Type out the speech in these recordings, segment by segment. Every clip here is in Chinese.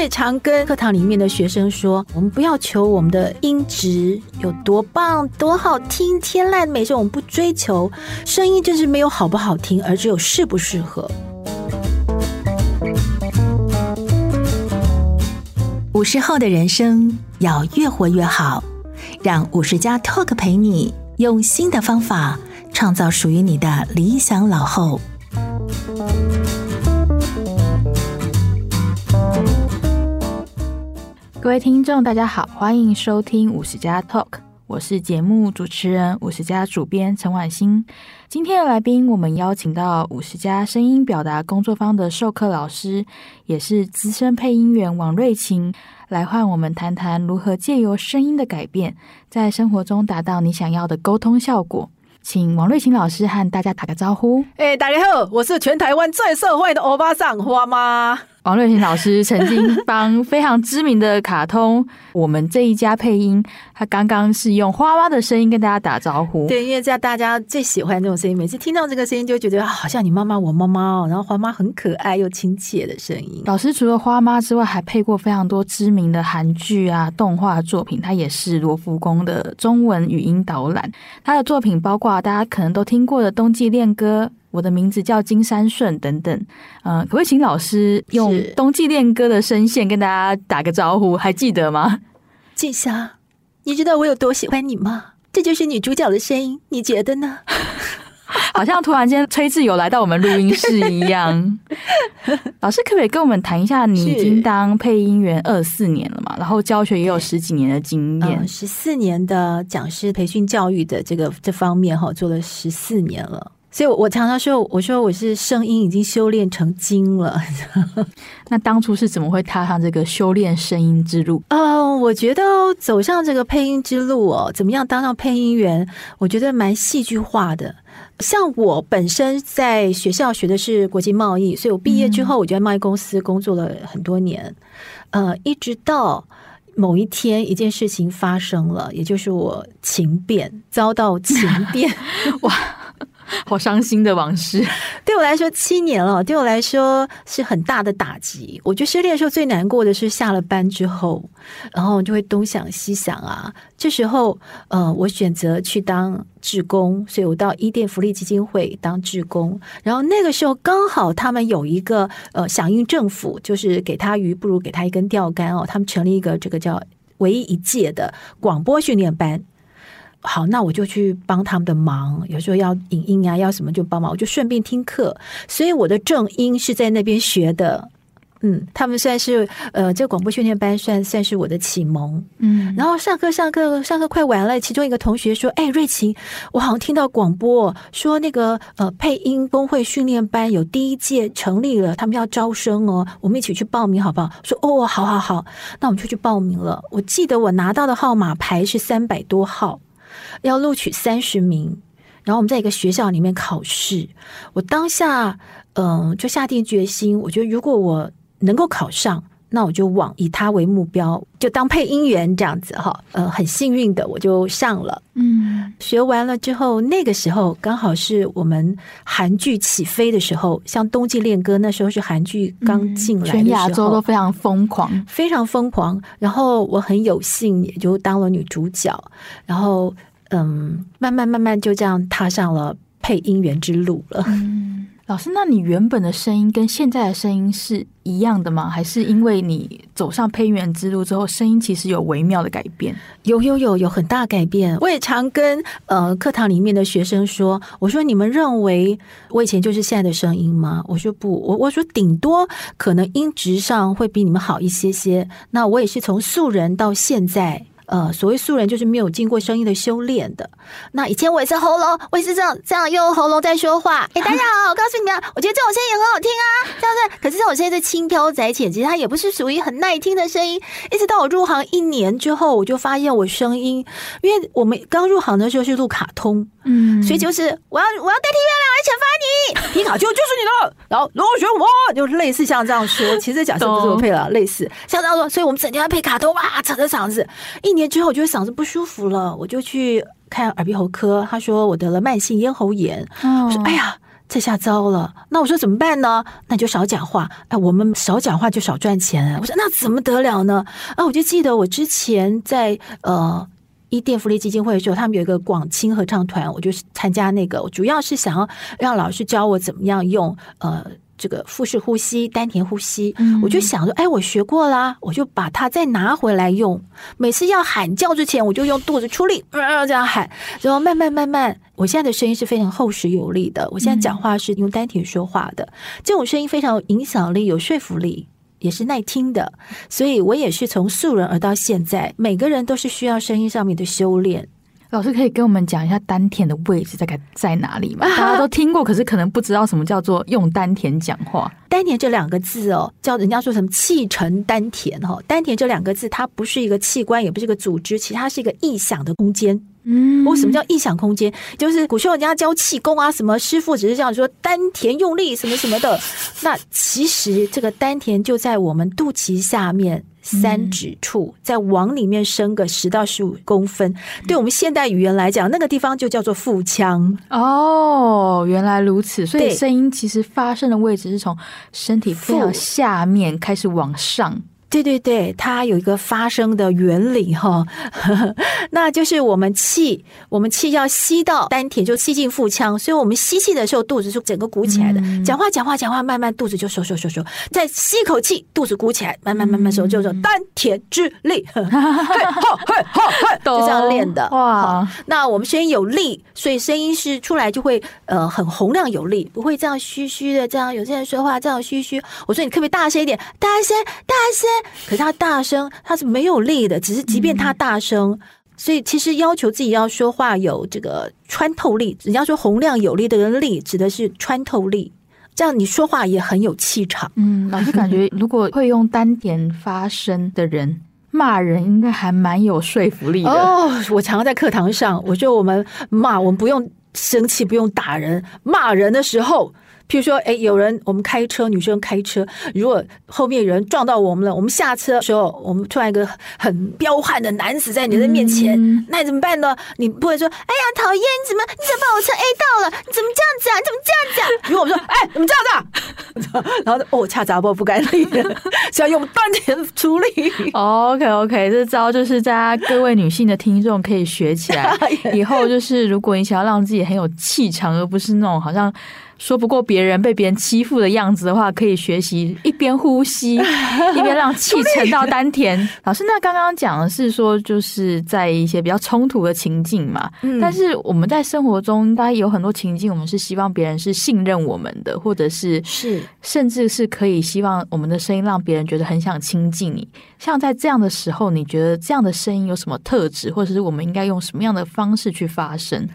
也常跟课堂里面的学生说，我们不要求我们的音质有多棒、多好听、天籁美声，我们不追求声音，就是没有好不好听，而只有适不适合。五十后的人生要越活越好，让五十加 Talk 陪你用新的方法创造属于你的理想老后。各位听众，大家好，欢迎收听五十加 Talk，我是节目主持人五十加主编陈婉欣。今天的来宾，我们邀请到五十加声音表达工作坊的授课老师，也是资深配音员王瑞琴，来和我们谈谈如何借由声音的改变，在生活中达到你想要的沟通效果。请王瑞琴老师和大家打个招呼。哎，大家好，我是全台湾最社会的欧巴桑花妈。王瑞琴老师曾经帮非常知名的卡通 《我们这一家》配音，他刚刚是用花妈的声音跟大家打招呼。对，因为在大家最喜欢这种声音，每次听到这个声音就觉得好像你妈妈、我妈妈哦。然后花妈很可爱又亲切的声音。老师除了花妈之外，还配过非常多知名的韩剧啊、动画作品。他也是罗浮宫的中文语音导览。他的作品包括大家可能都听过的《冬季恋歌》。我的名字叫金山顺，等等，呃，可不可以请老师用《冬季恋歌》的声线跟大家打个招呼？还记得吗？静香，你知道我有多喜欢你吗？这就是女主角的声音，你觉得呢？好像突然间崔志友来到我们录音室一样。老师，可不可以跟我们谈一下？你已经当配音员二四年了嘛？然后教学也有十几年的经验，十四年的讲师培训教育的这个这方面哈，做了十四年了。所以，我常常说，我说我是声音已经修炼成精了。那当初是怎么会踏上这个修炼声音之路？哦，我觉得走上这个配音之路哦，怎么样当上配音员？我觉得蛮戏剧化的。像我本身在学校学的是国际贸易，所以我毕业之后，我就在贸易公司工作了很多年。嗯、呃，一直到某一天，一件事情发生了，也就是我情变，遭到情变，哇！好伤心的往事，对我来说七年了，对我来说是很大的打击。我觉得失恋的时候最难过的是下了班之后，然后就会东想西想啊。这时候，呃，我选择去当志工，所以我到伊甸福利基金会当志工。然后那个时候刚好他们有一个呃响应政府，就是给他鱼不如给他一根钓竿哦。他们成立一个这个叫唯一一届的广播训练班。好，那我就去帮他们的忙。有时候要影音啊，要什么就帮忙，我就顺便听课。所以我的正音是在那边学的。嗯，他们算是呃，这个广播训练班算算是我的启蒙。嗯，然后上课上课上课快完了，其中一个同学说：“哎，瑞琴，我好像听到广播说那个呃配音工会训练班有第一届成立了，他们要招生哦，我们一起去报名好不好？”说：“哦，好好好，那我们就去报名了。”我记得我拿到的号码牌是三百多号。要录取三十名，然后我们在一个学校里面考试。我当下，嗯、呃，就下定决心，我觉得如果我能够考上。那我就往以他为目标，就当配音员这样子哈。呃，很幸运的我就上了。嗯，学完了之后，那个时候刚好是我们韩剧起飞的时候，像《冬季恋歌》那时候是韩剧刚进来的时候，全亚洲都非常疯狂，非常疯狂。然后我很有幸也就当了女主角，然后嗯，慢慢慢慢就这样踏上了配音员之路了。嗯老师，那你原本的声音跟现在的声音是一样的吗？还是因为你走上配音员之路之后，声音其实有微妙的改变？有有有有很大改变。我也常跟呃课堂里面的学生说，我说你们认为我以前就是现在的声音吗？我说不，我我说顶多可能音质上会比你们好一些些。那我也是从素人到现在。呃，所谓素人就是没有经过声音的修炼的。那以前我也是喉咙，我也是这样这样用喉咙在说话。哎，大家好，我告诉你们，我觉得这种声音很好听啊，这样子。可是这种声音是轻飘窄浅，其实它也不是属于很耐听的声音。一直到我入行一年之后，我就发现我声音，因为我们刚入行的时候是录卡通，嗯，所以就是我要我要代替月亮来惩罚你，皮卡丘就是你的，然后螺旋我就类似像这样说。其实假设不是我配了，类似像这样说，所以我们整天要配卡通哇，扯着嗓子一年。之后，我觉得嗓子不舒服了，我就去看耳鼻喉科。他说我得了慢性咽喉炎。哦、我说：“哎呀，这下糟了。那我说怎么办呢？那就少讲话。哎，我们少讲话就少赚钱。我说那怎么得了呢？啊，我就记得我之前在呃伊甸福利基金会的时候，他们有一个广青合唱团，我就参加那个，主要是想要让老师教我怎么样用呃。这个腹式呼吸、丹田呼吸，我就想说，哎，我学过啦，我就把它再拿回来用。每次要喊叫之前，我就用肚子出力，呃，这样喊，然后慢慢慢慢，我现在的声音是非常厚实有力的。我现在讲话是用丹田说话的，这种声音非常有影响力、有说服力，也是耐听的。所以我也是从素人而到现在，每个人都是需要声音上面的修炼。老师可以跟我们讲一下丹田的位置大概在哪里吗？大家都听过，可是可能不知道什么叫做用丹田讲话。丹田这两个字哦，叫人家说什么气沉丹田哈。丹田这两个字，它不是一个器官，也不是一个组织，其实它是一个意想的空间。嗯，为什么叫意想空间？就是古时候人家教气功啊，什么师傅只是这样说丹田用力什么什么的。那其实这个丹田就在我们肚脐下面。三指处，再往里面伸个十到十五公分，对我们现代语言来讲，那个地方就叫做腹腔。哦，原来如此，所以声音其实发声的位置是从身体非常下面开始往上。对对对，它有一个发声的原理哈，那就是我们气，我们气要吸到丹田，就吸进腹腔，所以我们吸气的时候，肚子是整个鼓起来的。嗯、讲话讲话讲话，慢慢肚子就收收收收，再吸一口气，肚子鼓起来，慢慢慢慢收，就说丹田之力，嘿吼嘿吼嘿，就这样练的。哇，那我们声音有力，所以声音是出来就会呃很洪亮有力，不会这样虚虚的。这样有些人说话这样虚虚，我说你可不可以大声一点？大声，大声。可是他大声，他是没有力的。只是即便他大声，嗯、所以其实要求自己要说话有这个穿透力。人家说洪亮有力的人力，指的是穿透力。这样你说话也很有气场。嗯，老师感觉如果会用丹田发声的人，骂人应该还蛮有说服力的。哦，我常常在课堂上，我说我们骂，我们不用生气，不用打人，骂人的时候。譬如说，哎，有人我们开车，女生开车，如果后面有人撞到我们了，我们下车的时候，我们突然一个很彪悍的男子在你的面前，嗯、那你怎么办呢？你不会说，哎呀，讨厌，你怎么你怎么把我车 A 到了？你怎么这样子啊？你怎么这样子啊？如果我们说，哎，怎么这样子啊？然后哦，恰杂不不该理，是要用丹田处理。OK OK，这招就是大家各位女性的听众可以学起来，以后就是如果你想要让自己很有气场，而不是那种好像。说不过别人被别人欺负的样子的话，可以学习一边呼吸 一边让气沉到丹田。老师，那刚刚讲的是说，就是在一些比较冲突的情境嘛。嗯。但是我们在生活中应该有很多情境，我们是希望别人是信任我们的，或者是是甚至是可以希望我们的声音让别人觉得很想亲近你。像在这样的时候，你觉得这样的声音有什么特质，或者是我们应该用什么样的方式去发声？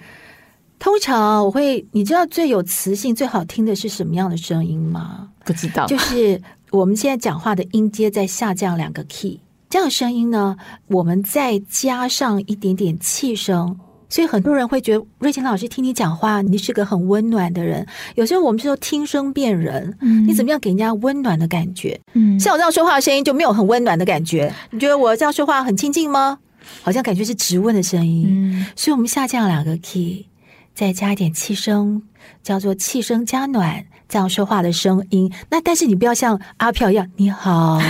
通常我会，你知道最有磁性、最好听的是什么样的声音吗？不知道，就是我们现在讲话的音阶在下降两个 key，这样的声音呢，我们再加上一点点气声，所以很多人会觉得瑞琴老师听你讲话，你是个很温暖的人。有时候我们说听声辨人，嗯，你怎么样给人家温暖的感觉？嗯，像我这样说话的声音就没有很温暖的感觉。你觉得我这样说话很亲近吗？好像感觉是直问的声音。嗯，所以我们下降两个 key。再加一点气声，叫做气声加暖，这样说话的声音。那但是你不要像阿飘一样，你好。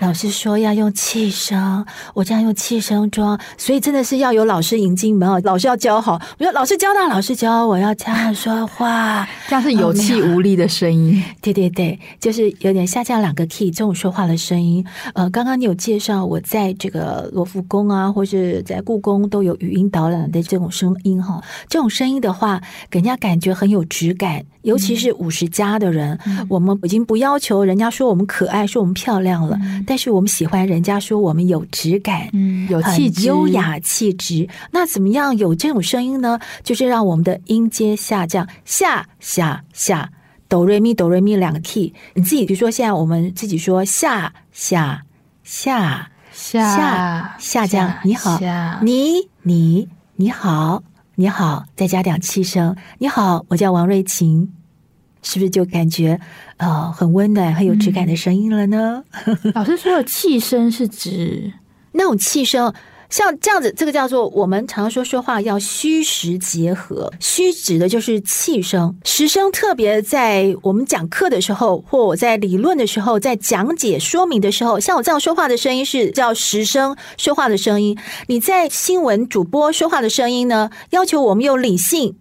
老师说要用气声，我这样用气声装，所以真的是要有老师引进门哦。老师要教好，我说老师教他，老师教我要这样说话，这样是有气无力的声音。哦。对对对，就是有点下降两个 key 这种说话的声音。呃，刚刚你有介绍我在这个罗浮宫啊，或是在故宫都有语音导览的这种声音哈，这种声音的话，给人家感觉很有质感。尤其是五十加的人，嗯、我们已经不要求人家说我们可爱，说我们漂亮了，嗯、但是我们喜欢人家说我们有质感，嗯，有气质，优雅气质。那怎么样有这种声音呢？就是让我们的音阶下降，下下下，哆瑞咪哆瑞咪两个 key。你自己比如说，现在我们自己说下下下下下降，你好，你你你好，你好，再加点气声，你好，我叫王瑞琴。是不是就感觉呃很温暖、很有质感的声音了呢？嗯、老师说的气声是指那种气声，像这样子，这个叫做我们常说说话要虚实结合。虚指的就是气声，实声特别在我们讲课的时候，或我在理论的时候，在讲解说明的时候，像我这样说话的声音是叫实声说话的声音。你在新闻主播说话的声音呢，要求我们有理性。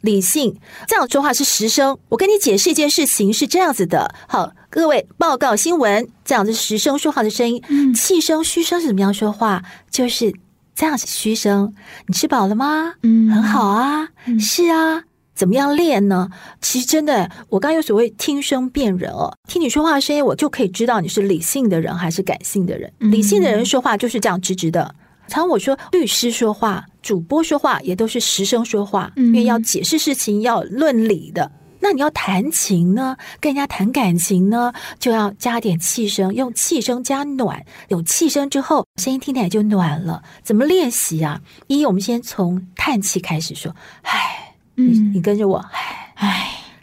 理性这样说话是实声。我跟你解释一件事情是这样子的。好，各位报告新闻，这样子实声说话的声音。嗯，气声虚声是怎么样说话？就是这样子虚声。你吃饱了吗？嗯，很好啊。嗯，是啊。怎么样练呢？其实真的，我刚有所谓听声辨人哦，听你说话的声音，我就可以知道你是理性的人还是感性的人。理性的人说话就是这样直直的。常我说，律师说话、主播说话也都是实声说话，因为要解释事情、要论理的。那你要弹琴呢，跟人家谈感情呢，就要加点气声，用气声加暖。有气声之后，声音听起来就暖了。怎么练习啊？一，我们先从叹气开始说。唉，你你跟着我，唉唉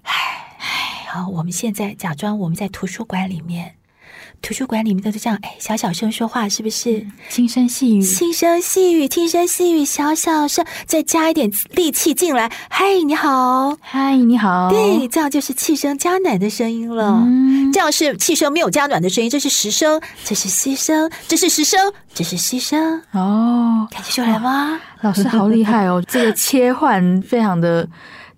唉唉。好，我们现在假装我们在图书馆里面。图书馆里面都是这样，哎，小小声说话，是不是？轻声细语，轻声细语，轻声细语，小小声，再加一点力气进来。嗨，你好，嗨，你好。对，这样就是气声加暖的声音了。嗯，这样是气声没有加暖的声音，这是实声，这是虚声，这是实声，这是虚声。哦，感觉出来吗？老师好厉害哦，这个切换非常的。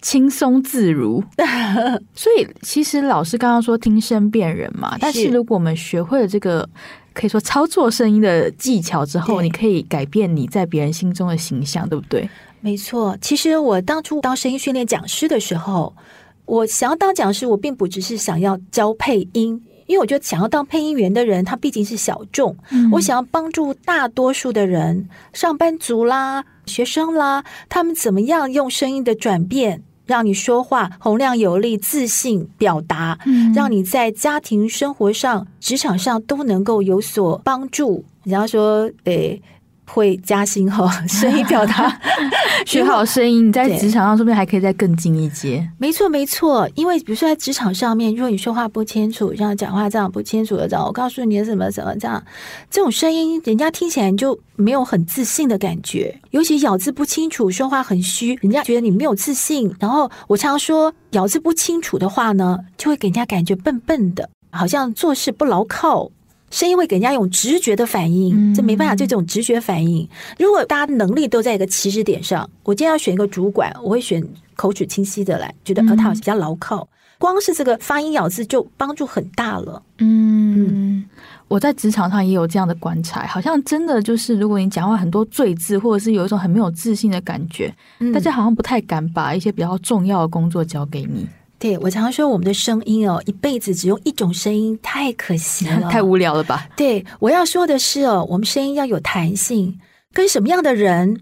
轻松自如，所以其实老师刚刚说听声辨人嘛，但是如果我们学会了这个可以说操作声音的技巧之后，你可以改变你在别人心中的形象，对不对？没错，其实我当初当声音训练讲师的时候，我想要当讲师，我并不只是想要教配音，因为我觉得想要当配音员的人，他毕竟是小众，嗯、我想要帮助大多数的人，上班族啦、学生啦，他们怎么样用声音的转变。让你说话洪亮有力、自信表达，嗯，让你在家庭生活上、职场上都能够有所帮助。然后说，诶。会加薪哈，声音表达 学好声音，你在职场上说不定还可以再更进一阶。没错，没错，因为比如说在职场上面，如果你说话不清楚，像讲话这样不清楚的这样，我告诉你怎么怎么这样，这种声音人家听起来就没有很自信的感觉，尤其咬字不清楚，说话很虚，人家觉得你没有自信。然后我常说，咬字不清楚的话呢，就会给人家感觉笨笨的，好像做事不牢靠。声音会给人家一种直觉的反应，这没办法，就这种直觉反应。如果大家能力都在一个起始点上，我今天要选一个主管，我会选口齿清晰的来，觉得呃他好像比较牢靠。光是这个发音咬字就帮助很大了。嗯，我在职场上也有这样的观察，好像真的就是，如果你讲话很多赘字，或者是有一种很没有自信的感觉，大家好像不太敢把一些比较重要的工作交给你。对，我常常说，我们的声音哦，一辈子只用一种声音，太可惜了，太无聊了吧？对，我要说的是哦，我们声音要有弹性，跟什么样的人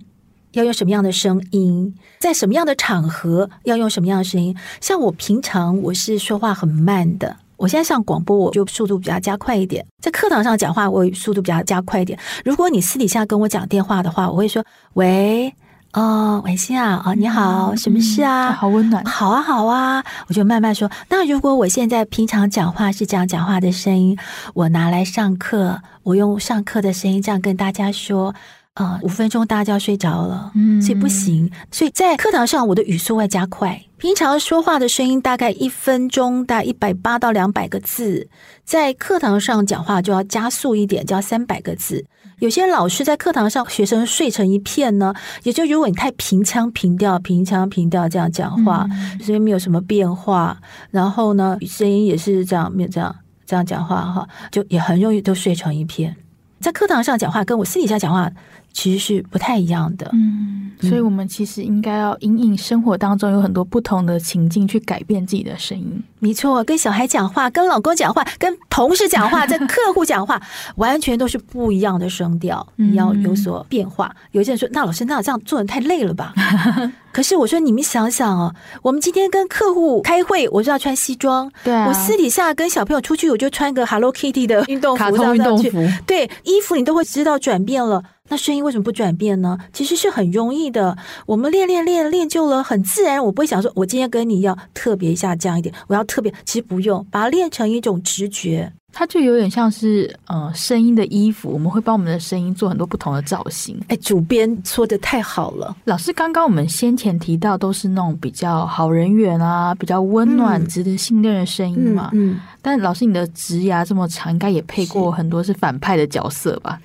要用什么样的声音，在什么样的场合要用什么样的声音。像我平常我是说话很慢的，我现在上广播我就速度比较加快一点，在课堂上讲话我速度比较加快一点。如果你私底下跟我讲电话的话，我会说喂。哦，文心啊，哦，你好，什么事啊？嗯、好温暖，好啊，好啊，我就慢慢说。那如果我现在平常讲话是这样讲话的声音，我拿来上课，我用上课的声音这样跟大家说。啊，五分钟大家就要睡着了，嗯，所以不行。所以在课堂上，我的语速会加快。平常说话的声音大概一分钟大概一百八到两百个字，在课堂上讲话就要加速一点，就要三百个字。有些老师在课堂上，学生睡成一片呢，也就如果你太平腔平调、平腔平调这样讲话，声音没有什么变化，然后呢，声音也是这样，没有这样这样讲话哈，就也很容易都睡成一片。在课堂上讲话，跟我私底下讲话。其实是不太一样的，嗯，所以我们其实应该要因应生活当中有很多不同的情境去改变自己的声音。没错，跟小孩讲话，跟老公讲话，跟同事讲话，跟客户讲话，完全都是不一样的声调，你要有所变化。嗯、有些人说：“那老师，那这样做人太累了吧？” 可是我说：“你们想想哦，我们今天跟客户开会，我就要穿西装；对、啊，我私底下跟小朋友出去，我就穿个 Hello Kitty 的运动服，卡通运动服。对，衣服你都会知道转变了。”那声音为什么不转变呢？其实是很容易的。我们练练练练就了，很自然。我不会想说，我今天跟你要特别下降一点，我要特别，其实不用，把它练成一种直觉。它就有点像是呃声音的衣服，我们会帮我们的声音做很多不同的造型。哎，主编说的太好了。老师刚刚我们先前提到都是那种比较好人缘啊，比较温暖、值得信任的声音嘛。嗯。嗯，但老师你的职涯这么长，应该也配过很多是反派的角色吧？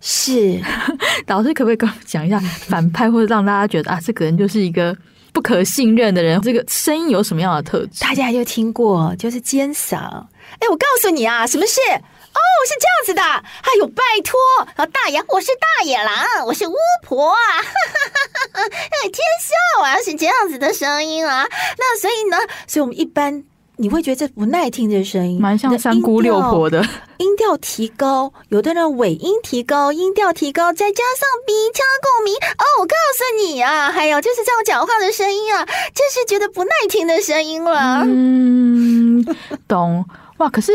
是。老师可不可以跟我讲一下反派，或者让大家觉得啊，这个人就是一个不可信任的人？这个声音有什么样的特质？大家就听过，就是尖嗓。哎，我告诉你啊，什么事？哦，是这样子的。哎呦，拜托，老大爷，我是大野狼，我是巫婆啊！哎，天笑啊，是这样子的声音啊。那所以呢，所以我们一般你会觉得这不耐听的声音，蛮像三姑六婆的。音调提高，有的人尾音提高，音调提高，再加上鼻腔共鸣。哦，我告诉你啊，还有就是这样讲话的声音啊，就是觉得不耐听的声音了。嗯，懂。哇！可是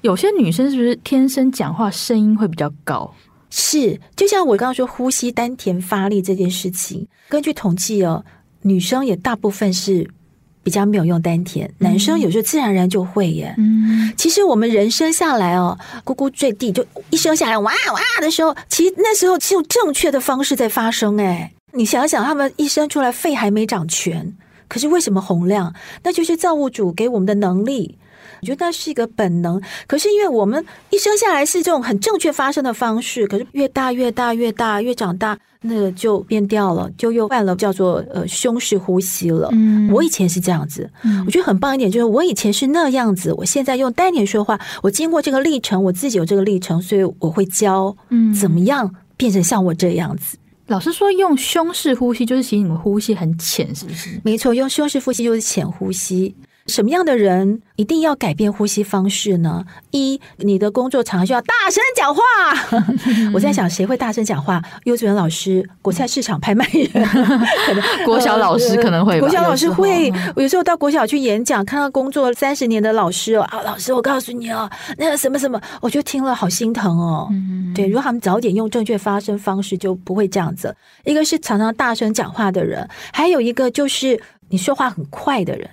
有些女生是不是天生讲话声音会比较高？是，就像我刚刚说呼吸丹田发力这件事情，根据统计哦，女生也大部分是比较没有用丹田，嗯、男生有时候自然而然就会耶。嗯，其实我们人生下来哦，咕咕坠地就一生下来哇哇的时候，其实那时候是用正确的方式在发声哎。你想想，他们一生出来肺还没长全，可是为什么洪亮？那就是造物主给我们的能力。我觉得那是一个本能，可是因为我们一生下来是这种很正确发生的方式，可是越大越大越大越长大，那个就变掉了，就又换了叫做呃胸式呼吸了。嗯，我以前是这样子，我觉得很棒一点，就是我以前是那样子，我现在用丹田说话，我经过这个历程，我自己有这个历程，所以我会教嗯怎么样变成像我这样子。老师说用胸式呼吸，就是其实你们呼吸很浅，是不是？没错，用胸式呼吸就是浅呼吸。什么样的人一定要改变呼吸方式呢？一，你的工作常需要大声讲话。我在想，谁会大声讲话？幼稚园老师、国菜市场拍卖员，可 能国小老师可能会。国小老师会。我有时候到国小去演讲，看到工作三十年的老师哦，啊，老师，我告诉你哦，那个什么什么，我就听了好心疼哦。对，如果他们早点用正确发声方式，就不会这样子。一个是常常大声讲话的人，还有一个就是你说话很快的人。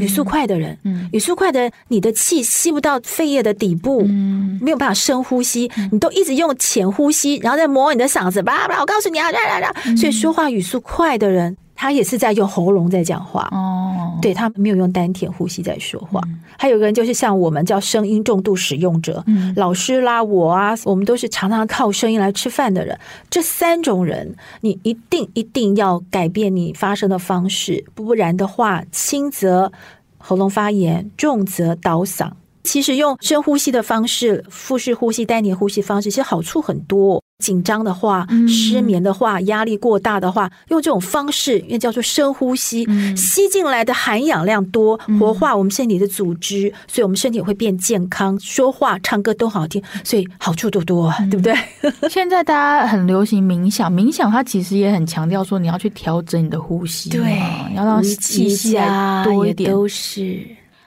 语速快的人，嗯、语速快的人，你的气吸不到肺叶的底部，嗯、没有办法深呼吸，嗯、你都一直用浅呼吸，然后再磨你的嗓子，叭叭，我告诉你啊，啦啦啦，所以说话语速快的人。他也是在用喉咙在讲话哦，对，他没有用丹田呼吸在说话。嗯、还有个人就是像我们叫声音重度使用者，嗯、老师啦，我啊，我们都是常常靠声音来吃饭的人。这三种人，你一定一定要改变你发声的方式，不然的话，轻则喉咙发炎，重则倒嗓。其实用深呼吸的方式，腹式呼吸、丹田呼吸方式，其实好处很多。紧张的话、失眠的话、压力过大的话，用这种方式，因为叫做深呼吸，吸进来的含氧量多，活化我们身体的组织，所以我们身体会变健康，说话、唱歌都好听，所以好处多多，对不对？现在大家很流行冥想，冥想它其实也很强调说你要去调整你的呼吸，对，要让气息多一点，都是。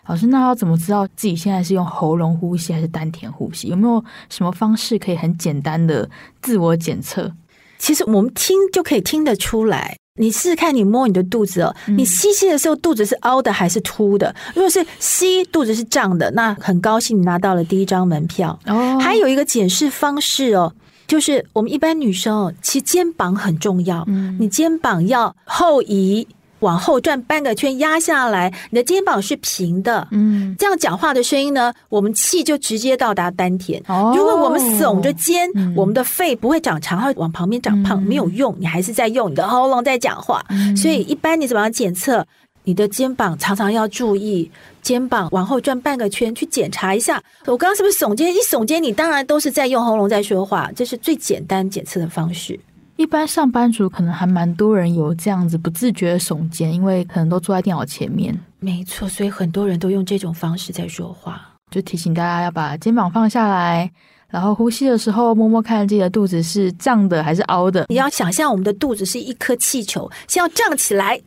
老师，那要怎么知道自己现在是用喉咙呼吸还是丹田呼吸？有没有什么方式可以很简单的自我检测？其实我们听就可以听得出来。你试试看，你摸你的肚子哦，你吸气的时候肚子是凹的还是凸的？如果是吸，肚子是胀的，那很高兴你拿到了第一张门票。哦，还有一个检视方式哦，就是我们一般女生哦，其实肩膀很重要，嗯，你肩膀要后移。往后转半个圈，压下来，你的肩膀是平的。嗯，这样讲话的声音呢，我们气就直接到达丹田。哦，如果我们耸着肩，嗯、我们的肺不会长长，会往旁边长胖，嗯、没有用。你还是在用你的喉咙在讲话。嗯、所以，一般你怎么样检测？你的肩膀常常要注意，肩膀往后转半个圈，去检查一下。我刚刚是不是耸肩？一耸肩，你当然都是在用喉咙在说话，这是最简单检测的方式。一般上班族可能还蛮多人有这样子不自觉的耸肩，因为可能都坐在电脑前面。没错，所以很多人都用这种方式在说话。就提醒大家要把肩膀放下来，然后呼吸的时候摸摸看自己的肚子是胀的还是凹的。你要想象我们的肚子是一颗气球，先要胀起来，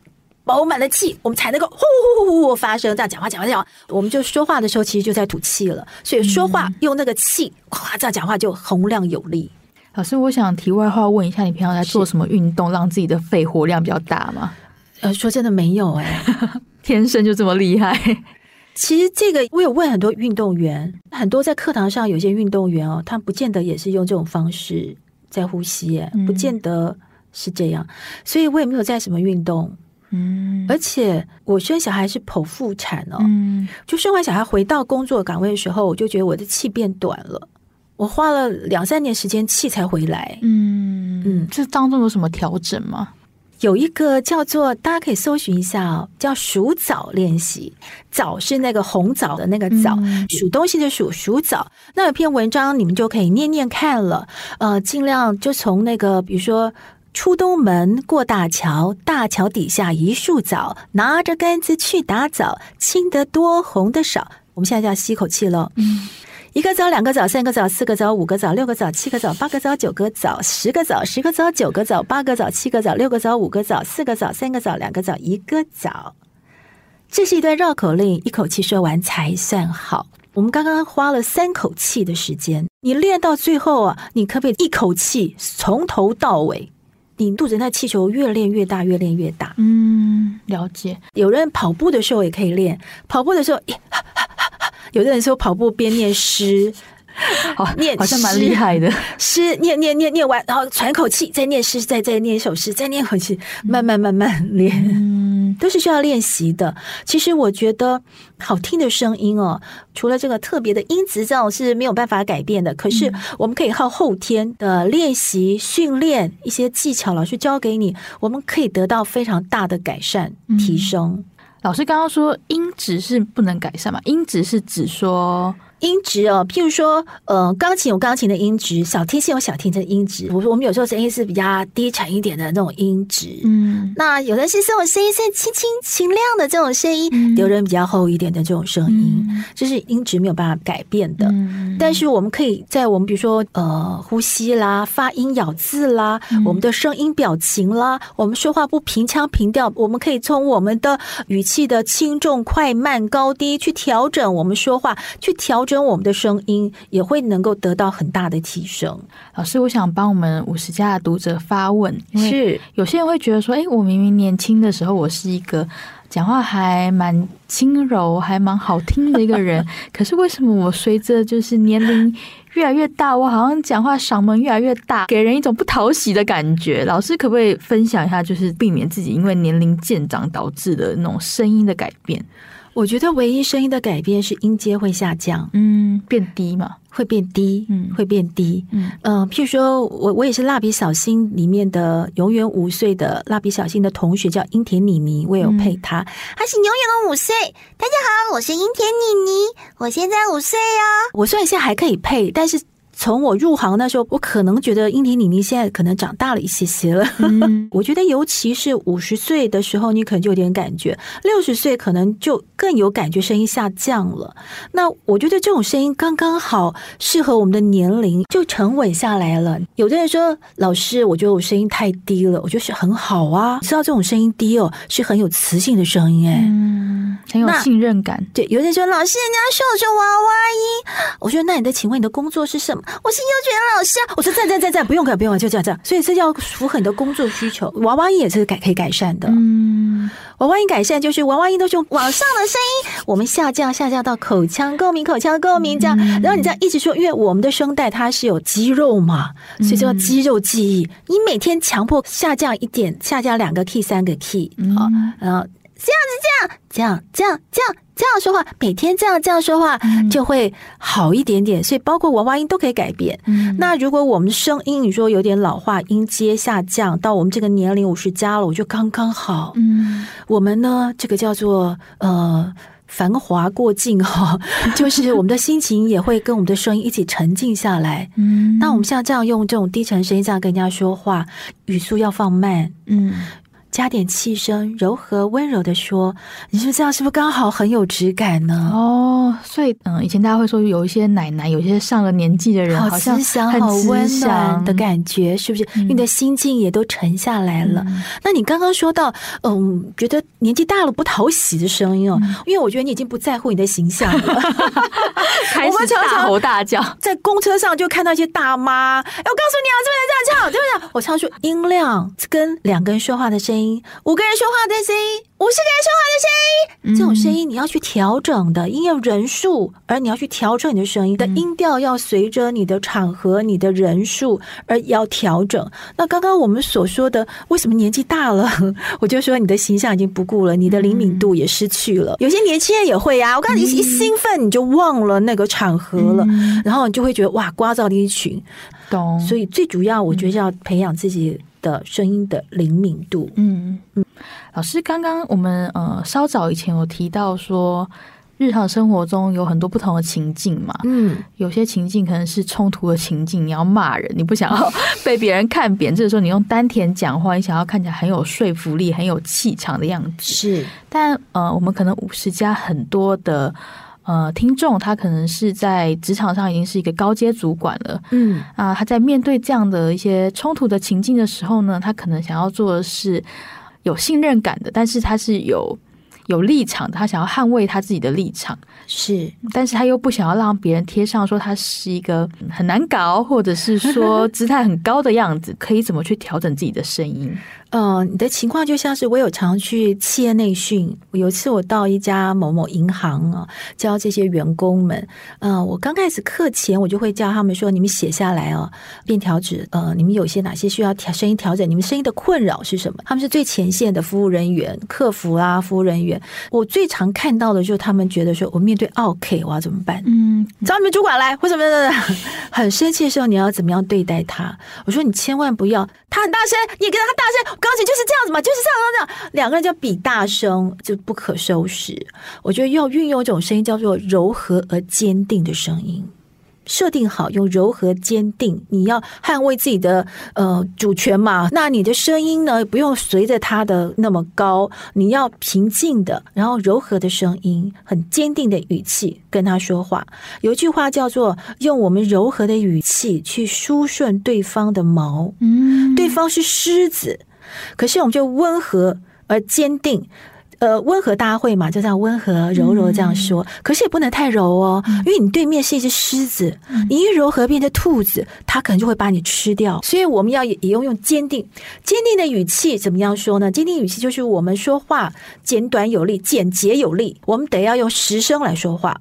饱满的气，我们才能够呼呼呼呼发声。这样讲话，讲话，讲话，我们就说话的时候其实就在吐气了。所以说话用那个气，夸，这样讲话就洪亮有力。老师，我想题外话问一下，你平常在做什么运动，让自己的肺活量比较大吗？呃，说真的没有哎、欸，天生就这么厉害。其实这个我有问很多运动员，很多在课堂上有些运动员哦，他不见得也是用这种方式在呼吸，哎，不见得是这样。所以我也没有在什么运动，嗯，而且我生小孩是剖腹产哦，嗯，就生完小孩回到工作岗位的时候，我就觉得我的气变短了。我花了两三年时间气才回来，嗯嗯，这当中有什么调整吗？有一个叫做大家可以搜寻一下哦，叫数枣练习，枣是那个红枣的那个枣，嗯、数东西的数数枣。那有篇文章你们就可以念念看了，呃，尽量就从那个比如说出东门过大桥，大桥底下一树枣，拿着杆子去打枣，青的多，红的少。我们现在就要吸口气喽。嗯一个枣，两个枣，三个枣，四个枣，五个枣，六个枣，七个枣，八个枣，九个枣，十个枣，十个枣，九个枣，八个枣，七个枣，六个枣，五个枣，四个枣，三个枣，两个枣，一个枣。这是一段绕口令，一口气说完才算好。我们刚刚花了三口气的时间，你练到最后啊，你可不可以一口气从头到尾？你肚子那气球越练越大，越练越大。嗯，了解。有人跑步的时候也可以练，跑步的时候。有的人说跑步边念诗，好 念好像蛮厉害的。诗，念念念念完，然后喘口气，再念诗，再再念一首诗，再念回去，慢慢慢慢练，嗯，都是需要练习的。其实我觉得好听的声音哦，除了这个特别的音质这种是没有办法改变的，可是我们可以靠后天的练习训练一些技巧，老师教给你，我们可以得到非常大的改善提升。嗯老师刚刚说音质是不能改善嘛？音质是指说。音质哦，譬如说，呃，钢琴有钢琴的音质，小提琴有小提琴的音质。我说我们有时候声音是比较低沉一点的那种音质，嗯，那有的是这种声音是轻轻清亮的这种声音，有人比较厚一点的这种声音，这、嗯、是音质没有办法改变的。嗯、但是我们可以在我们比如说呃呼吸啦、发音咬字啦、嗯、我们的声音表情啦，我们说话不平腔平调，我们可以从我们的语气的轻重快慢高低去调整我们说话，去调整。跟我们的声音也会能够得到很大的提升。老师，我想帮我们五十加的读者发问，是有些人会觉得说，哎，我明明年轻的时候，我是一个讲话还蛮轻柔、还蛮好听的一个人，可是为什么我随着就是年龄越来越大，我好像讲话嗓门越来越大，给人一种不讨喜的感觉？老师可不可以分享一下，就是避免自己因为年龄渐长导致的那种声音的改变？我觉得唯一声音的改变是音阶会下降，嗯，变低嘛，会变低，嗯，会变低，嗯，呃，譬如说我我也是蜡笔小新里面的永远五岁的蜡笔小新的同学叫樱田妮妮，我有配她，她、嗯、是永远的五岁。大家好，我是樱田妮妮，我现在五岁哦。我虽然现在还可以配，但是。从我入行那时候，我可能觉得英婷妮妮现在可能长大了一些些了。嗯、我觉得，尤其是五十岁的时候，你可能就有点感觉；六十岁可能就更有感觉，声音下降了。那我觉得这种声音刚刚好适合我们的年龄，就沉稳下来了。有的人说：“老师，我觉得我声音太低了。”我觉得是很好啊，知道这种声音低哦，是很有磁性的声音，哎、嗯，很有信任感。对，有人说：“老师，人家说我是娃娃音。”我说：“那你的，请问你的工作是什么？”我是幼稚园老师啊！我说赞赞赞赞，不用改，不用改，就这样这样。所以这叫符合你的工作需求。娃娃音也是改可以改善的。嗯，娃娃音改善就是娃娃音都是用往上的声音，我们下降下降到口腔共鸣，口腔共鸣这样。然后你这样一直说，因为我们的声带它是有肌肉嘛，所以叫肌肉记忆。你每天强迫下降一点，下降两个 key 三个 key 啊，然后。这样子，这样，这样，这样，这样，这样说话，每天这样这样说话，就会好一点点。所以，包括娃娃音都可以改变。那如果我们声音你说有点老化，音阶下降到我们这个年龄五十加了，我就刚刚好。嗯，我们呢，这个叫做呃繁华过境哈，就是我们的心情也会跟我们的声音一起沉静下来。嗯，那我们像这样用这种低沉声音这样跟人家说话，语速要放慢。嗯。加点气声，柔和温柔的说，你说这样是不是刚好很有质感呢？哦，所以嗯，以前大家会说有一些奶奶，有一些上了年纪的人，好慈祥、好温暖的感觉，是不是？嗯、你的心境也都沉下来了。嗯、那你刚刚说到，嗯，觉得年纪大了不讨喜的声音哦，嗯、因为我觉得你已经不在乎你的形象了。开始大吼大叫，在公车上就看到一些大妈。哎，我告诉你啊，这边这样唱，对不对？我唱出音量跟两个人说话的声音，五个人说话的声音。五十个人说话的声音，这种声音你要去调整的，因为人数，而你要去调整你的声音的音调，要随着你的场合、你的人数而要调整。那刚刚我们所说的，为什么年纪大了，我就说你的形象已经不顾了，你的灵敏度也失去了。有些年轻人也会呀，我刚才一一兴奋，你就忘了那个场合了，然后你就会觉得哇，聒噪的一群。懂。所以最主要，我觉得要培养自己的声音的灵敏度。嗯嗯。老师，刚刚我们呃稍早以前有提到说，日常生活中有很多不同的情境嘛，嗯，有些情境可能是冲突的情境，你要骂人，你不想要被别人看扁，这个时候你用丹田讲话，你想要看起来很有说服力、很有气场的样子。是，但呃，我们可能五十加很多的呃听众，他可能是在职场上已经是一个高阶主管了，嗯啊，他在面对这样的一些冲突的情境的时候呢，他可能想要做的是。有信任感的，但是他是有有立场的，他想要捍卫他自己的立场，是，但是他又不想要让别人贴上说他是一个很难搞，或者是说 姿态很高的样子，可以怎么去调整自己的声音？嗯、呃，你的情况就像是我有常去企业内训。有一次我到一家某某银行啊，教这些员工们。嗯、呃，我刚开始课前我就会教他们说：你们写下来哦，便条纸。呃，你们有些哪些需要调声音调整？你们声音的困扰是什么？他们是最前线的服务人员、客服啊，服务人员。我最常看到的就是他们觉得说，我面对 OK 我要怎么办？嗯，找你们主管来，为什么？很生气的时候，你要怎么样对待他？我说你千万不要，他很大声，你跟他大声。刚才就是这样子嘛，就是这样这样，两个人就比大声，就不可收拾。我觉得要运用这种声音，叫做柔和而坚定的声音。设定好，用柔和坚定，你要捍卫自己的呃主权嘛。那你的声音呢，不用随着他的那么高，你要平静的，然后柔和的声音，很坚定的语气跟他说话。有一句话叫做“用我们柔和的语气去梳顺对方的毛”，嗯，对方是狮子，可是我们就温和而坚定。呃，温和大会嘛，就这样温和柔柔这样说，嗯、可是也不能太柔哦，嗯、因为你对面是一只狮子，嗯、你一柔和变成兔子，它可能就会把你吃掉。所以我们要也用用坚定、坚定的语气，怎么样说呢？坚定语气就是我们说话简短有力、简洁有力，我们得要用实声来说话。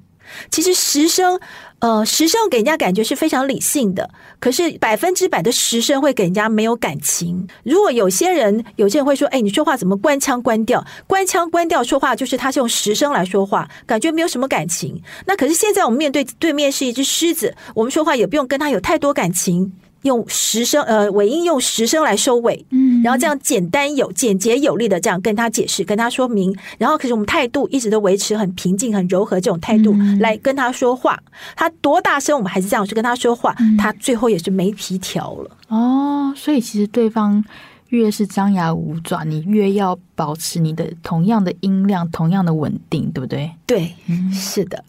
其实实声。呃，实声给人家感觉是非常理性的，可是百分之百的实声会给人家没有感情。如果有些人，有些人会说：“哎，你说话怎么关腔关调？关腔关调说话，就是他是用实声来说话，感觉没有什么感情。”那可是现在我们面对对面是一只狮子，我们说话也不用跟他有太多感情。用十声，呃，尾音用十声来收尾，嗯，然后这样简单有简洁有力的这样跟他解释，跟他说明，然后可是我们态度一直都维持很平静、很柔和这种态度来跟他说话。他多大声，我们还是这样去跟他说话，他最后也是没皮条了。哦，所以其实对方越是张牙舞爪，你越要保持你的同样的音量、同样的稳定，对不对？对，嗯，是的。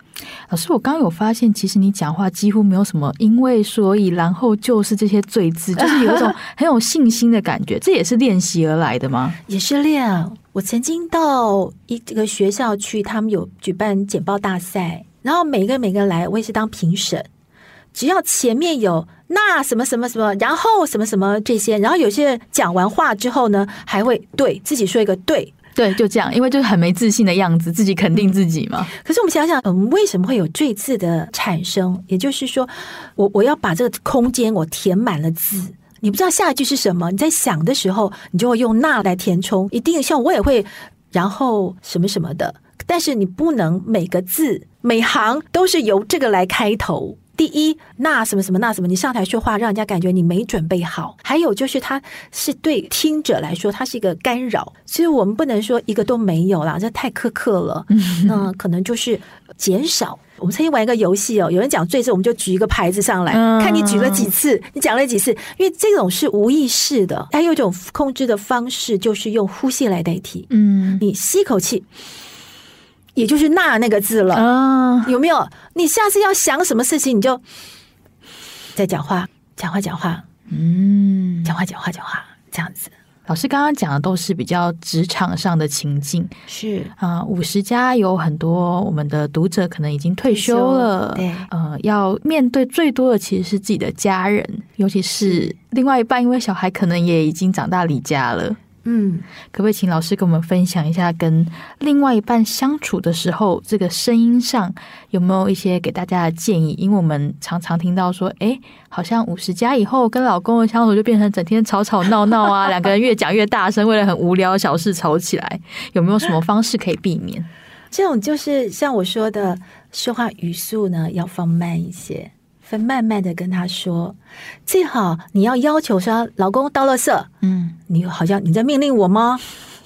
老师，我刚刚有发现，其实你讲话几乎没有什么“因为”“所以”“然后”“就是”这些赘字，就是有一种很有信心的感觉。这也是练习而来的吗？也是练。我曾经到一个学校去，他们有举办简报大赛，然后每个每个来，我也是当评审。只要前面有那什么什么什么，然后什么什么这些，然后有些人讲完话之后呢，还会对自己说一个对。对，就这样，因为就是很没自信的样子，自己肯定自己嘛。嗯、可是我们想想，我们为什么会有赘字的产生？也就是说，我我要把这个空间我填满了字，你不知道下一句是什么，你在想的时候，你就会用那来填充。一定像我也会，然后什么什么的，但是你不能每个字每行都是由这个来开头。第一，那什么什么那什么，你上台说话，让人家感觉你没准备好。还有就是，它是对听者来说，它是一个干扰。所以我们不能说一个都没有啦，这太苛刻了。那可能就是减少。我们曾经玩一个游戏哦，有人讲最字，我们就举一个牌子上来，看你举了几次，你讲了几次。因为这种是无意识的，还有一种控制的方式，就是用呼吸来代替。嗯，你吸口气。也就是“那”那个字了，啊、有没有？你下次要想什么事情，你就再讲话，讲话，讲话，嗯，讲话，讲话，讲话，这样子。老师刚刚讲的都是比较职场上的情境，是。啊，五十加有很多我们的读者可能已经退休了，对，呃，要面对最多的其实是自己的家人，尤其是。另外一半，因为小孩可能也已经长大离家了。嗯，可不可以请老师跟我们分享一下，跟另外一半相处的时候，这个声音上有没有一些给大家的建议？因为我们常常听到说，哎，好像五十加以后跟老公的相处就变成整天吵吵闹闹啊，两个人越讲越大声，为了很无聊的小事吵起来，有没有什么方式可以避免？这种就是像我说的，说话语速呢要放慢一些。分慢慢的跟他说，最好你要要求说，老公倒垃圾，嗯，你好像你在命令我吗？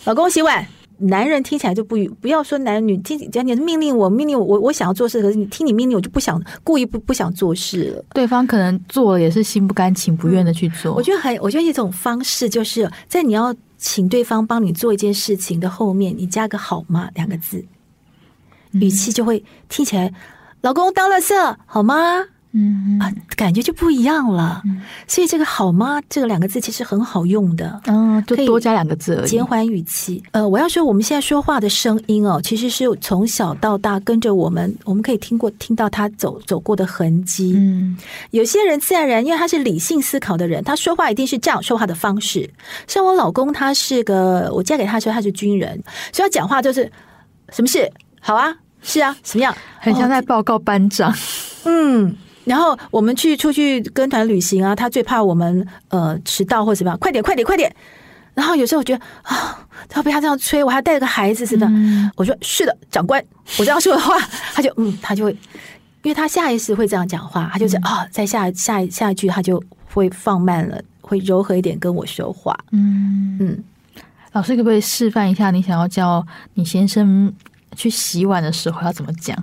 老公洗碗，男人听起来就不不要说男女听讲你是命令我，命令我，我我想要做事，可是你听你命令，我就不想故意不不想做事了。对方可能做了也是心不甘情不愿的去做。嗯，我觉得还我觉得一种方式就是在你要请对方帮你做一件事情的后面，你加个好吗两个字，语气就会听起来，老公倒了色好吗？嗯啊，感觉就不一样了。嗯、所以这个“好吗”这个两个字其实很好用的。嗯，就多加两个字而已，减缓语气。呃，我要说，我们现在说话的声音哦，其实是从小到大跟着我们，我们可以听过听到他走走过的痕迹。嗯，有些人自然而然，因为他是理性思考的人，他说话一定是这样说话的方式。像我老公，他是个我嫁给他的时候他是军人，所以他讲话就是什么事好啊，是啊，什么样，很像在报告班长。哦、嗯。然后我们去出去跟团旅行啊，他最怕我们呃迟到或者什么，快点快点快点。然后有时候我觉得啊，他被他这样催，我还带了个孩子似的。嗯、我说是的，长官，我这样说的话，他就嗯，他就会，因为他下意识会这样讲话，他就是啊，在下下下一句他就会放慢了，会柔和一点跟我说话。嗯嗯，老师可不可以示范一下，你想要叫你先生去洗碗的时候要怎么讲？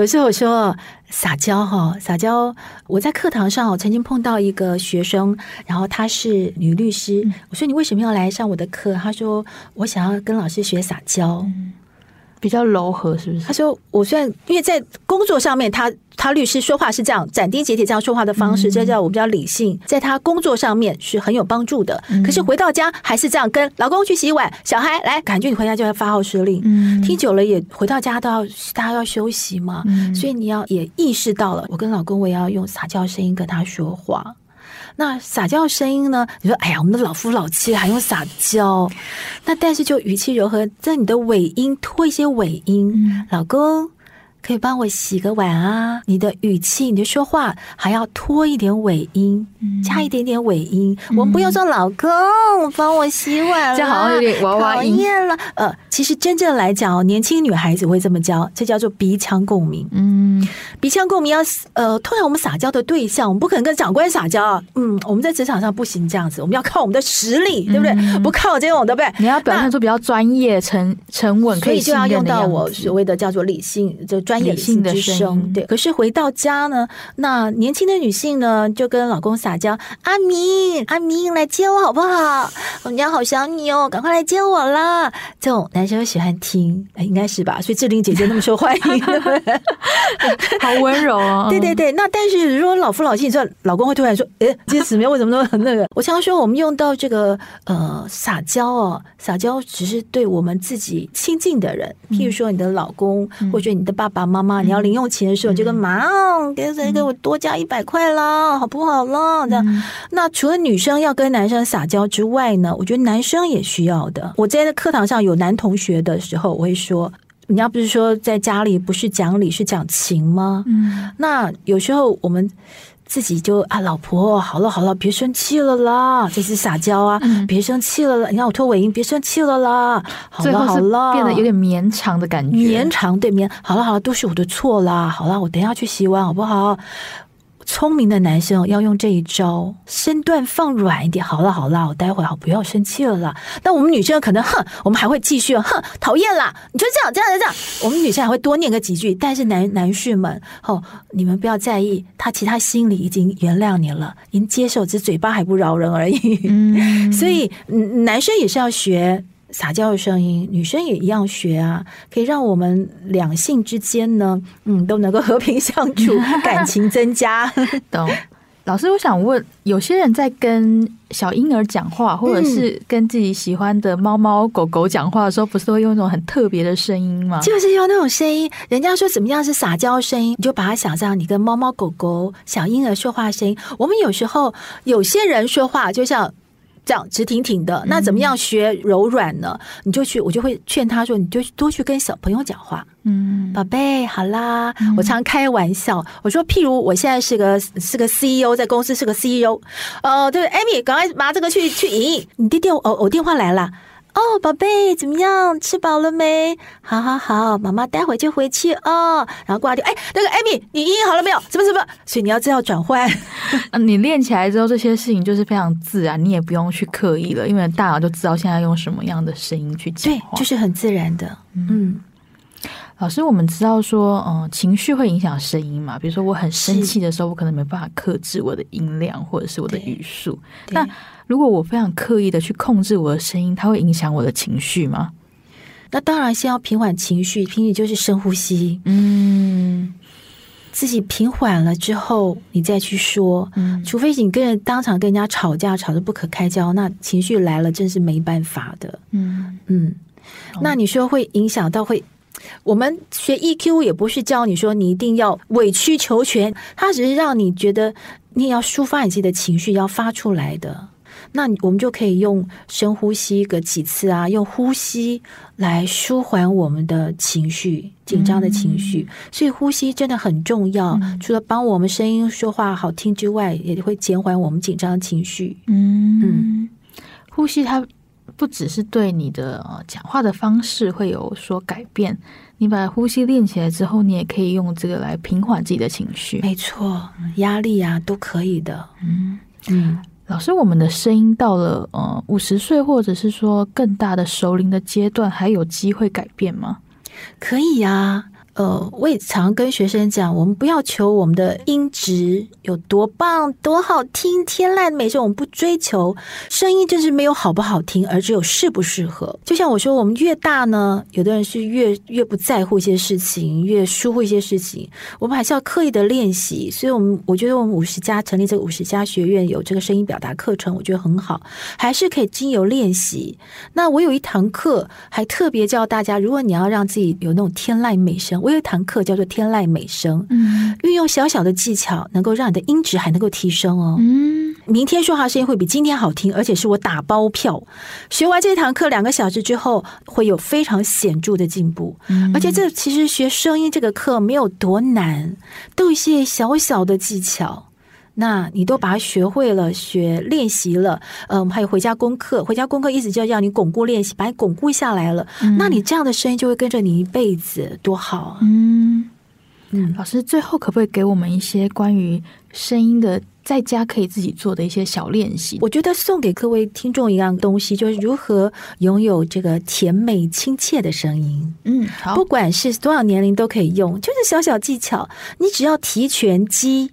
有时候我说撒娇哈，撒娇。我在课堂上我曾经碰到一个学生，然后她是女律师。我说，你为什么要来上我的课？她说我想要跟老师学撒娇。比较柔和，是不是？他说：“我虽然因为在工作上面，他他律师说话是这样斩钉截铁这样说话的方式，这叫我比较理性，在他工作上面是很有帮助的。可是回到家还是这样，跟老公去洗碗，小孩来，感觉你回家就要发号施令。听久了也回到家都要大家要休息嘛，所以你要也意识到了，我跟老公我也要用撒娇声音跟他说话。”那撒娇的声音呢？你说，哎呀，我们的老夫老妻还用撒娇？那但是就语气柔和，在你的尾音拖一些尾音，嗯、老公。可以帮我洗个碗啊！你的语气，你的说话还要拖一点尾音，嗯、加一点点尾音。嗯、我们不要说老公帮我洗碗，这好像有点娃娃音了。呃，其实真正来讲，年轻女孩子会这么教，这叫做鼻腔共鸣。嗯，鼻腔共鸣要呃，通常我们撒娇的对象，我们不可能跟长官撒娇啊。嗯，我们在职场上不行这样子，我们要靠我们的实力，对不对？嗯、不靠这种，对不对？你要表现出比较专业、沉沉稳，可以就要用到我所谓的叫做理性就。专业性的声音，对。可是回到家呢，那年轻的女性呢，就跟老公撒娇：“阿明，阿明，来接我好不好？我们家好想你哦，赶快来接我啦！”这种男生喜欢听，哎应该是吧？所以志玲姐姐那么受欢迎，好温柔哦。对对对，那但是如果老夫老妻，你知道老公会突然说：“哎，这些姊妹为什么都很那个？”我常说，我们用到这个呃撒娇哦，撒娇只是对我们自己亲近的人，譬如说你的老公，或者你的爸爸。妈妈，你要零用钱的时候，就跟妈，给谁给我多加一百块啦，好不好啦？这样。那除了女生要跟男生撒娇之外呢，我觉得男生也需要的。我在课堂上有男同学的时候，我会说，你要不是说在家里不是讲理是讲情吗？嗯，那有时候我们。自己就啊，老婆，好了好了，别生气了啦，这是撒娇啊，嗯、别生气了啦，你看我拖尾音，别生气了啦，好了好了，变得有点绵长的感觉，绵长对绵，好了好了，都是我的错啦，好了，我等一下去洗碗好不好？聪明的男生要用这一招，身段放软一点。好了好了，我待会儿好，不要生气了啦。那我们女生可能哼，我们还会继续哼，讨厌啦！你就这样这样这样，我们女生还会多念个几句。但是男男士们，哦，你们不要在意，他其实他心里已经原谅你了，已经接受，只是嘴巴还不饶人而已。嗯，所以男生也是要学。撒娇的声音，女生也一样学啊，可以让我们两性之间呢，嗯，都能够和平相处，感情增加。懂。老师，我想问，有些人在跟小婴儿讲话，或者是跟自己喜欢的猫猫狗狗讲话的时候，不是会用一种很特别的声音吗？就是用那种声音。人家说怎么样是撒娇声音，你就把它想象你跟猫猫狗狗、小婴儿说话声音。我们有时候有些人说话就像。这样直挺挺的，那怎么样学柔软呢？嗯、你就去，我就会劝他说，你就多去跟小朋友讲话。嗯，宝贝，好啦，嗯、我常开玩笑，我说，譬如我现在是个是个 CEO，在公司是个 CEO，呃，对，Amy，赶快拿这个去去影印，你弟弟，我我电话来了。哦，宝贝，怎么样？吃饱了没？好好好，妈妈待会就回去哦。然后挂掉。哎，那个艾米，你音好了没有？什么什么？所以你要知道转换。你练起来之后，这些事情就是非常自然，你也不用去刻意了，因为大脑就知道现在用什么样的声音去讲。对，就是很自然的。嗯，老师，我们知道说，嗯，情绪会影响声音嘛？比如说，我很生气的时候，我可能没办法克制我的音量或者是我的语速。那如果我非常刻意的去控制我的声音，它会影响我的情绪吗？那当然，先要平缓情绪，平时就是深呼吸，嗯，自己平缓了之后，你再去说。嗯，除非你跟人当场跟人家吵架，吵得不可开交，那情绪来了，真是没办法的。嗯嗯，那你说会影响到会？我们学 EQ 也不是教你说你一定要委曲求全，它只是让你觉得你也要抒发你自己的情绪，要发出来的。那我们就可以用深呼吸个几次啊，用呼吸来舒缓我们的情绪，紧张的情绪。所以呼吸真的很重要，除了帮我们声音说话好听之外，也会减缓我们紧张的情绪。嗯嗯，呼吸它不只是对你的讲话的方式会有所改变，你把呼吸练起来之后，你也可以用这个来平缓自己的情绪。没错，压力啊都可以的。嗯嗯。老师，我们的声音到了呃五十岁，或者是说更大的熟龄的阶段，还有机会改变吗？可以呀。呃，我也常跟学生讲，我们不要求我们的音质有多棒、多好听、天籁美声，我们不追求声音，就是没有好不好听，而只有适不适合。就像我说，我们越大呢，有的人是越越不在乎一些事情，越疏忽一些事情，我们还是要刻意的练习。所以，我们我觉得我们五十家成立这个五十家学院，有这个声音表达课程，我觉得很好，还是可以经由练习。那我有一堂课，还特别教大家，如果你要让自己有那种天籁美声，我。有一堂课叫做“天籁美声”，嗯，运用小小的技巧，能够让你的音质还能够提升哦。嗯，明天说话声音会比今天好听，而且是我打包票。学完这堂课两个小时之后，会有非常显著的进步。嗯，而且这其实学声音这个课没有多难，都有一些小小的技巧。那你都把它学会了，学练习了，嗯，还有回家功课，回家功课意思就要你巩固练习，把你巩固下来了。嗯，那你这样的声音就会跟着你一辈子，多好啊！嗯嗯，老师最后可不可以给我们一些关于声音的在家可以自己做的一些小练习？我觉得送给各位听众一样东西，就是如何拥有这个甜美亲切的声音。嗯，好，不管是多少年龄都可以用，就是小小技巧，你只要提拳肌。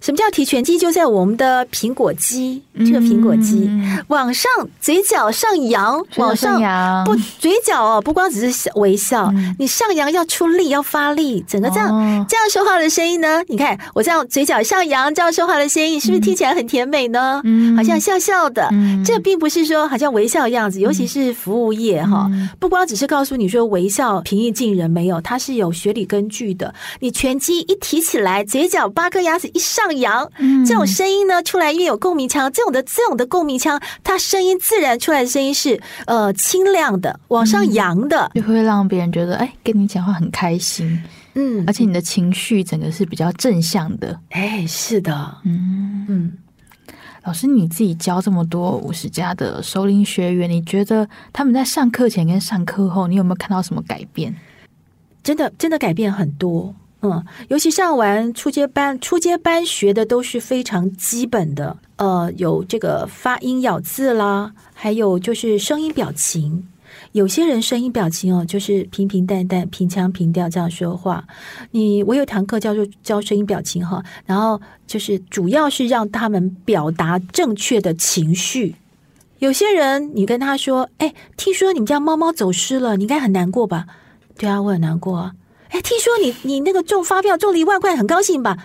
什么叫提拳肌？就在我们的苹果肌，这个苹果肌、嗯、往上，嘴角上扬，往上扬。不，嘴角哦，不光只是微笑，嗯、你上扬要出力，要发力，整个这样、哦、这样说话的声音呢？你看我这样嘴角上扬，这样说话的声音，是不是听起来很甜美呢？嗯，好像笑笑的。嗯，这并不是说好像微笑的样子，尤其是服务业哈，嗯、不光只是告诉你说微笑平易近人，没有，它是有学理根据的。你拳肌一提起来，嘴角八颗牙齿一上。扬，这种声音呢，出来越有共鸣腔，这种的这种的共鸣腔，它声音自然出来的声音是呃清亮的，往上扬的，就会让别人觉得哎，跟你讲话很开心，嗯，而且你的情绪整个是比较正向的，哎，是的，嗯。嗯，老师你自己教这么多五十家的收龄学员，你觉得他们在上课前跟上课后，你有没有看到什么改变？真的真的改变很多。嗯，尤其上完初阶班，初阶班学的都是非常基本的，呃，有这个发音咬字啦，还有就是声音表情。有些人声音表情哦，就是平平淡淡、平腔平调这样说话。你我有堂课叫做教声音表情哈，然后就是主要是让他们表达正确的情绪。有些人你跟他说，哎，听说你们家猫猫走失了，你应该很难过吧？对啊，我很难过啊。哎，听说你你那个中发票中了一万块，很高兴吧？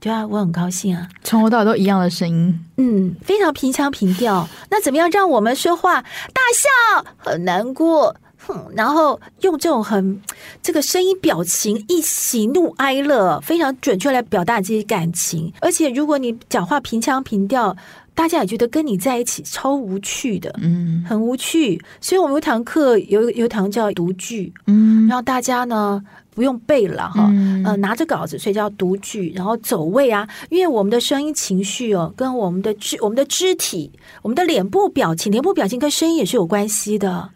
对啊，我很高兴啊，从头到尾都一样的声音，嗯，非常平腔平调。那怎么样让我们说话大笑、很难过，哼，然后用这种很这个声音表情一喜怒哀乐，非常准确来表达自己感情。而且如果你讲话平腔平调。大家也觉得跟你在一起超无趣的，嗯，很无趣。所以我们有堂课，有有一堂叫读剧，嗯，让大家呢不用背了哈，嗯、呃，拿着稿子，所以叫读剧，然后走位啊，因为我们的声音、情绪哦，跟我们的肢、我们的肢体、我们的脸部表情、脸部表情跟声音也是有关系的，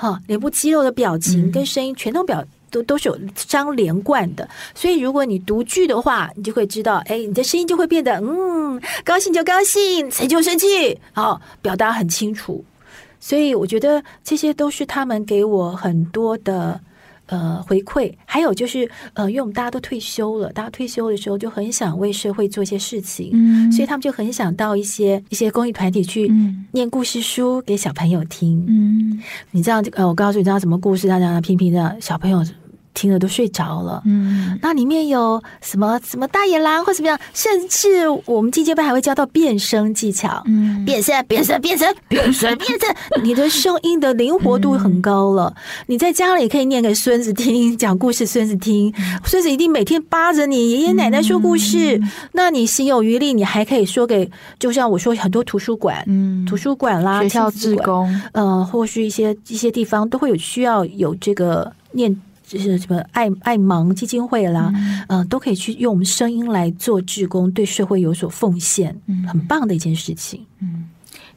哈，脸部肌肉的表情跟声音全都表。都都是有相连贯的，所以如果你读剧的话，你就会知道，哎，你的声音就会变得，嗯，高兴就高兴，生气就生气，好，表达很清楚。所以我觉得这些都是他们给我很多的呃回馈。还有就是，呃，因为我们大家都退休了，大家退休的时候就很想为社会做一些事情，嗯，所以他们就很想到一些一些公益团体去念故事书给小朋友听，嗯，你知道，呃，我告诉你知道什么故事，让让平平的小朋友。听了都睡着了，嗯，那里面有什么什么大野狼或怎么样，甚至我们进阶班还会教到变声技巧，嗯，变声变声变声变声变声，你的声音的灵活度很高了。嗯、你在家里可以念给孙子听，讲故事孙子听，孙子一定每天扒着你爷爷奶奶说故事。嗯、那你心有余力，你还可以说给，就像我说很多图书馆，嗯，图书馆啦，学校志工，嗯、呃，或是一些一些地方都会有需要有这个念。就是什么爱爱盲基金会啦，嗯、呃，都可以去用我们声音来做志工，对社会有所奉献，嗯，很棒的一件事情。嗯，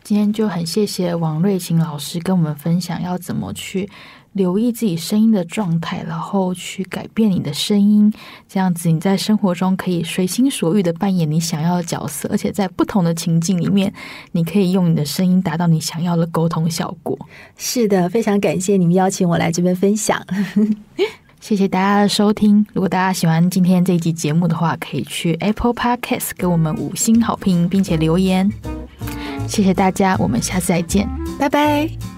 今天就很谢谢王瑞琴老师跟我们分享要怎么去。留意自己声音的状态，然后去改变你的声音，这样子你在生活中可以随心所欲的扮演你想要的角色，而且在不同的情境里面，你可以用你的声音达到你想要的沟通效果。是的，非常感谢你们邀请我来这边分享，谢谢大家的收听。如果大家喜欢今天这一集节目的话，可以去 Apple Podcast 给我们五星好评，并且留言。谢谢大家，我们下次再见，拜拜。